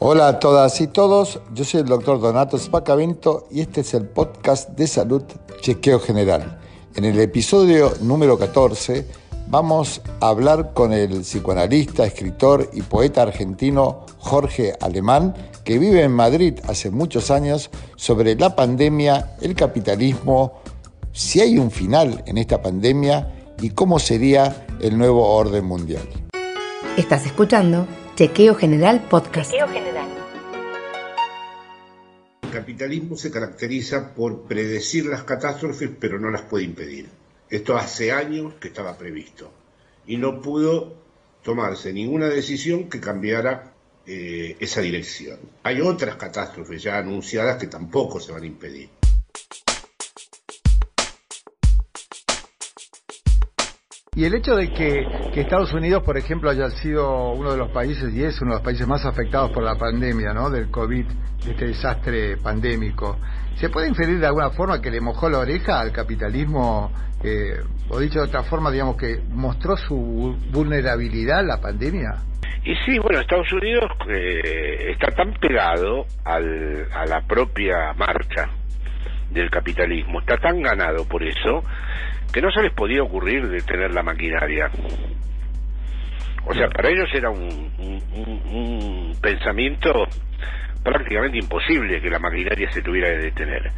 Hola a todas y todos, yo soy el doctor Donato Spacavento y este es el podcast de salud Chequeo General. En el episodio número 14 vamos a hablar con el psicoanalista, escritor y poeta argentino Jorge Alemán, que vive en Madrid hace muchos años, sobre la pandemia, el capitalismo, si hay un final en esta pandemia y cómo sería el nuevo orden mundial. Estás escuchando Chequeo General Podcast. Chequeo General. El capitalismo se caracteriza por predecir las catástrofes, pero no las puede impedir. Esto hace años que estaba previsto y no pudo tomarse ninguna decisión que cambiara eh, esa dirección. Hay otras catástrofes ya anunciadas que tampoco se van a impedir. Y el hecho de que, Estados Unidos, por ejemplo, haya sido uno de los países, y es uno de los países más afectados por la pandemia, ¿no? Del COVID, este desastre pandémico, ¿se puede inferir de alguna forma que le mojó la oreja al capitalismo, eh, o dicho de otra forma, digamos que mostró su vulnerabilidad a la pandemia? Y sí, bueno, Estados Unidos eh, está tan pegado al, a la propia marcha del capitalismo, está tan ganado por eso, que no se les podía ocurrir detener la maquinaria. O sea, para ellos era un, un, pensamiento prácticamente imposible que la maquinaria se tuviera que detener.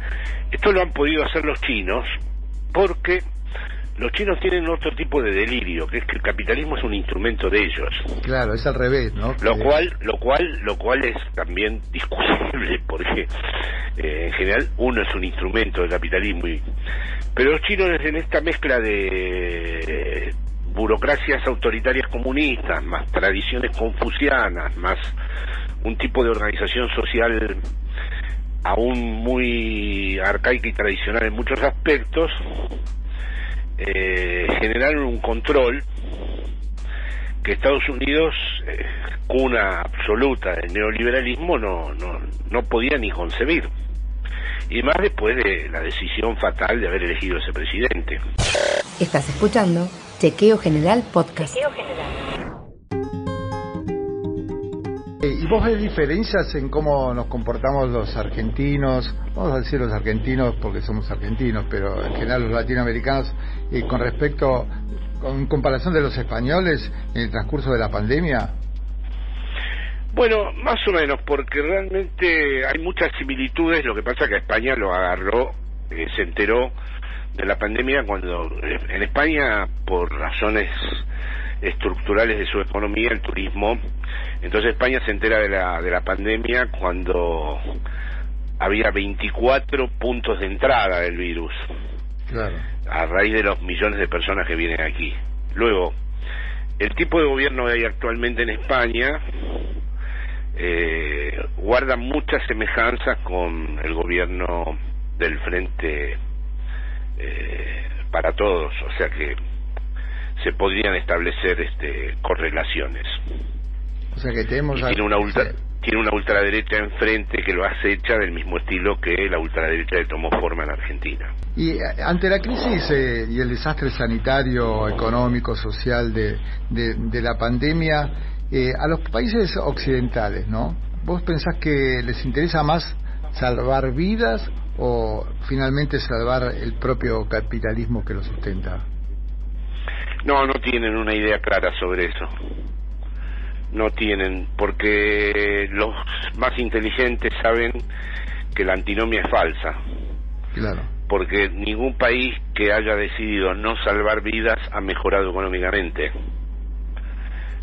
Esto lo han podido hacer los chinos porque los chinos tienen otro tipo de delirio, que es que el capitalismo es un instrumento de ellos. Claro, es al revés, ¿no? Lo cual, lo cual, lo cual es también discutible, porque eh, en general uno es un instrumento del capitalismo y pero los chinos en esta mezcla de burocracias autoritarias comunistas, más tradiciones confucianas, más un tipo de organización social aún muy arcaica y tradicional en muchos aspectos, eh, generaron un control que Estados Unidos, eh, cuna absoluta del neoliberalismo, no, no, no podía ni concebir y más después de la decisión fatal de haber elegido ese presidente. Estás escuchando Chequeo General Podcast. Chequeo General. Eh, ¿Y vos ves diferencias en cómo nos comportamos los argentinos, vamos a decir los argentinos porque somos argentinos, pero en general los latinoamericanos, eh, con respecto, con comparación de los españoles en el transcurso de la pandemia? Bueno, más o menos, porque realmente hay muchas similitudes, lo que pasa que España lo agarró, eh, se enteró de la pandemia cuando eh, en España, por razones estructurales de su economía, el turismo, entonces España se entera de la, de la pandemia cuando había 24 puntos de entrada del virus, claro. a raíz de los millones de personas que vienen aquí. Luego, el tipo de gobierno que hay actualmente en España eh, guarda muchas semejanzas con el gobierno del Frente eh, para Todos, o sea que se podrían establecer este, correlaciones. O sea que tenemos... tiene una tiene una ultraderecha enfrente que lo acecha del mismo estilo que la ultraderecha que tomó forma en Argentina. Y eh, ante la crisis eh, y el desastre sanitario, económico, social de, de la pandemia, eh, a los países occidentales, ¿no? ¿Vos pensás que les interesa más salvar vidas o finalmente salvar el propio capitalismo que lo sustenta? No, no tienen una idea clara sobre eso. No tienen, porque los más inteligentes saben que la antinomia es falsa. Claro. Porque ningún país que haya decidido no salvar vidas ha mejorado económicamente.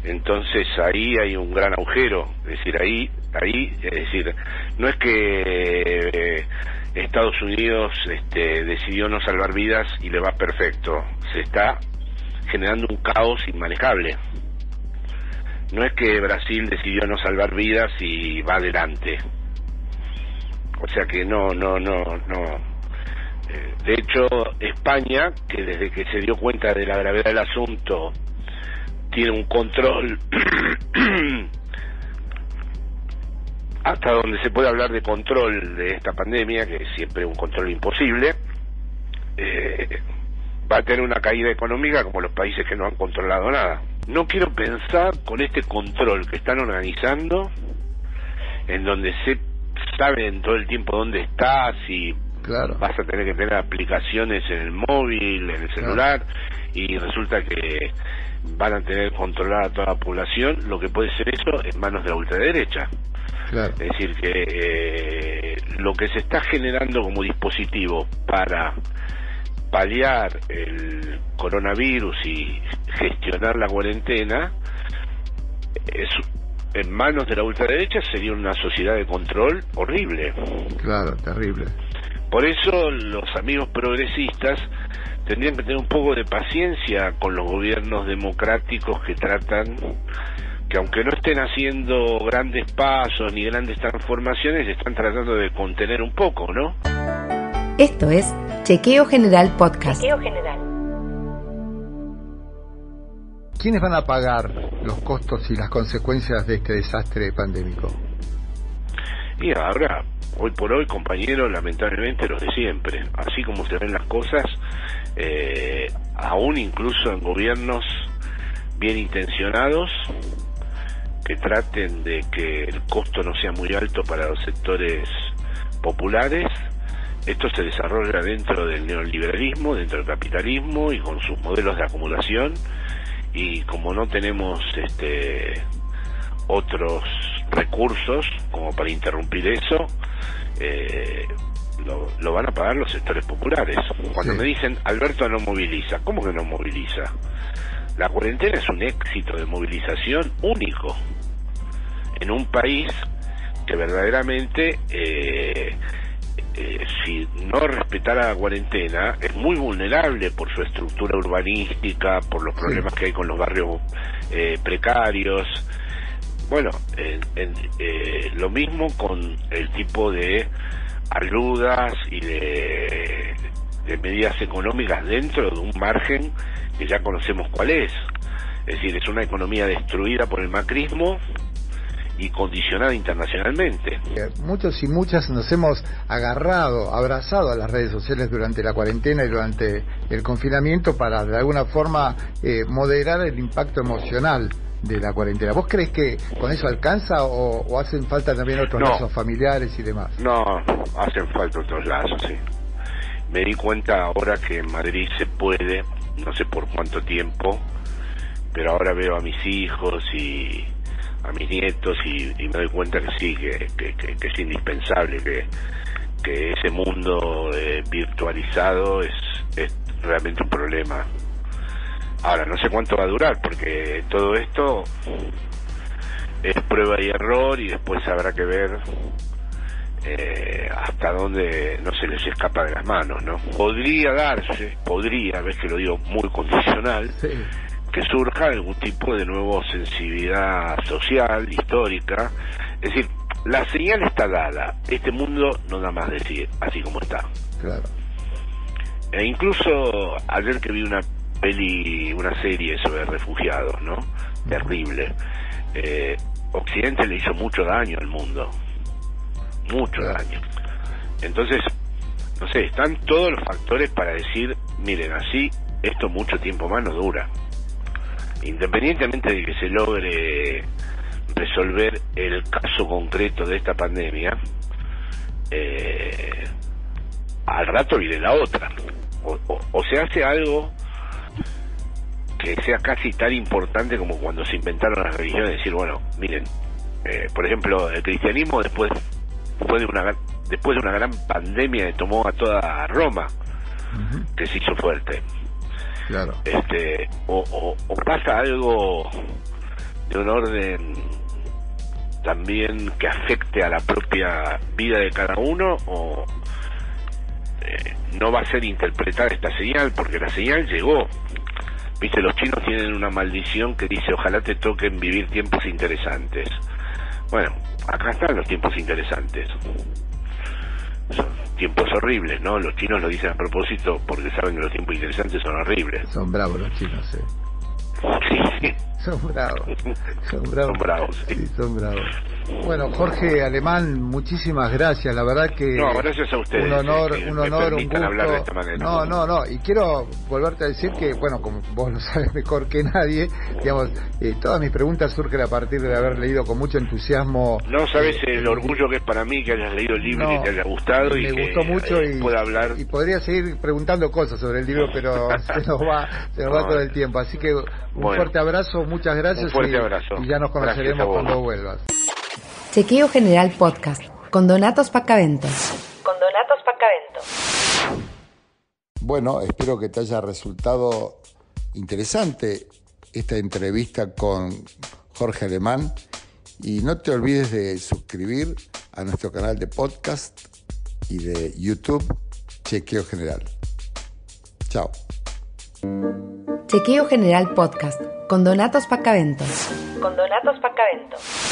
Entonces ahí hay un gran agujero, es decir, ahí, ahí, es decir, no es que eh, Estados Unidos este, decidió no salvar vidas y le va perfecto, se está generando un caos inmanejable. No es que Brasil decidió no salvar vidas y va adelante. O sea que no, no, no, no. Eh, de hecho, España, que desde que se dio cuenta de la gravedad del asunto tiene un control hasta donde se puede hablar de control de esta pandemia, que es siempre un control imposible, eh, va a tener una caída económica como los países que no han controlado nada. No quiero pensar con este control que están organizando en donde se saben todo el tiempo dónde estás y vas a tener que tener aplicaciones en el móvil, en el celular, y resulta que van a tener controlada a toda la población, lo que puede ser eso en manos de la ultraderecha. Es decir, que eh, lo que se está generando como dispositivo para paliar el coronavirus y gestionar la cuarentena es en manos de la ultraderecha sería una sociedad de control horrible. Claro, terrible. Por eso los amigos progresistas tendrían que tener un poco de paciencia con los gobiernos democráticos que tratan, que aunque no estén haciendo grandes pasos ni grandes transformaciones, están tratando de contener un poco, ¿no? Esto es Chequeo General Podcast. Chequeo General. ¿Quiénes van a pagar los costos y las consecuencias de este desastre pandémico? Y ahora, hoy por hoy, compañeros, lamentablemente los de siempre. Así como se ven las cosas, eh, aún incluso en gobiernos bien intencionados, que traten de que el costo no sea muy alto para los sectores populares, esto se desarrolla dentro del neoliberalismo, dentro del capitalismo y con sus modelos de acumulación y como no tenemos este otros recursos como para interrumpir eso, eh, lo, van a pagar los sectores populares. Cuando me dicen, Alberto no moviliza, ¿cómo que no moviliza? La cuarentena es un éxito de movilización único en un país que verdaderamente eh, eh, si no respetara la cuarentena, es muy vulnerable por su estructura urbanística, por los problemas que hay con los barrios eh, precarios. Bueno, eh, lo mismo con el tipo de ayudas y de, de medidas económicas dentro de un margen que ya conocemos cuál es. Es decir, es una economía destruida por el macrismo, y condicionada internacionalmente. Muchos y muchas nos hemos agarrado, abrazado a las redes sociales durante la cuarentena y durante el confinamiento para de alguna forma eh, moderar el impacto emocional de la cuarentena. ¿Vos crees que con eso alcanza o, hacen falta también otros lazos familiares y demás? No, hacen falta otros lazos, sí. Me di cuenta ahora que en Madrid se puede, no sé por cuánto tiempo, pero ahora veo a mis hijos y a mis nietos y, me doy cuenta que sí, que, es indispensable, que, que ese mundo eh, virtualizado es, es realmente un problema. Ahora, no sé cuánto va a durar, porque todo esto es prueba y error y después habrá que ver eh, hasta dónde no se les escapa de las manos, ¿no? Podría darse, podría, ves que lo digo muy condicional, que surja algún tipo de nuevo sensibilidad social, histórica. Es decir, la señal está dada. Este mundo no da más decir, así como está. Claro. E incluso ayer que vi una peli, una serie sobre refugiados, ¿no? Terrible. Eh, Occidente le hizo mucho daño al mundo. Mucho daño. Entonces, no sé, están todos los factores para decir, miren, así esto mucho tiempo más no dura independientemente de que se logre resolver el caso concreto de esta pandemia, eh, al rato viene la otra. O, se hace algo que sea casi tan importante como cuando se inventaron las religiones, decir, bueno, miren, eh, por ejemplo, el cristianismo después fue de una después de una gran pandemia que tomó a toda Roma, que se hizo fuerte. Claro. Este, o, pasa algo de un orden también que afecte a la propia vida de cada uno o eh, no va a ser interpretar esta señal porque la señal llegó. Viste, los chinos tienen una maldición que dice ojalá te toquen vivir tiempos interesantes. Bueno, acá están los tiempos interesantes son tiempos horribles, ¿no? Los chinos lo dicen a propósito porque saben que los tiempos interesantes son horribles. Son bravos los chinos, sí. Sí, sí. son bravos. Son bravos. Son bravos, sí. Sí, son bravos. Bueno, Jorge Alemán, muchísimas gracias. La verdad que No, gracias a ustedes, un honor, eh, un honor, un gusto. hablar de esta manera. No, no, no. Y quiero volverte a decir que, bueno, como vos lo sabes mejor que nadie, digamos, eh, todas mis preguntas surgen a partir de haber leído con mucho entusiasmo. No sabes eh, el orgullo que es para mí que hayas leído el libro y te haya gustado y me que gustó mucho eh, y, pueda hablar. y podría seguir preguntando cosas sobre el libro, pero se nos va, se nos va No, todo el tiempo. Así que un bueno. fuerte abrazo, muchas gracias Un fuerte y, abrazo. y ya nos conoceremos cuando vuelvas. Chequeo General Podcast con Donatos Pacaventos. Con Donatos Pacaventos. Bueno, espero que te haya resultado interesante esta entrevista con Jorge Alemán y no te olvides de suscribir a nuestro canal de podcast y de YouTube Chequeo General. Chao. Chequeo General Podcast con Donatos Pacaventos. Con Donatos Pacaventos.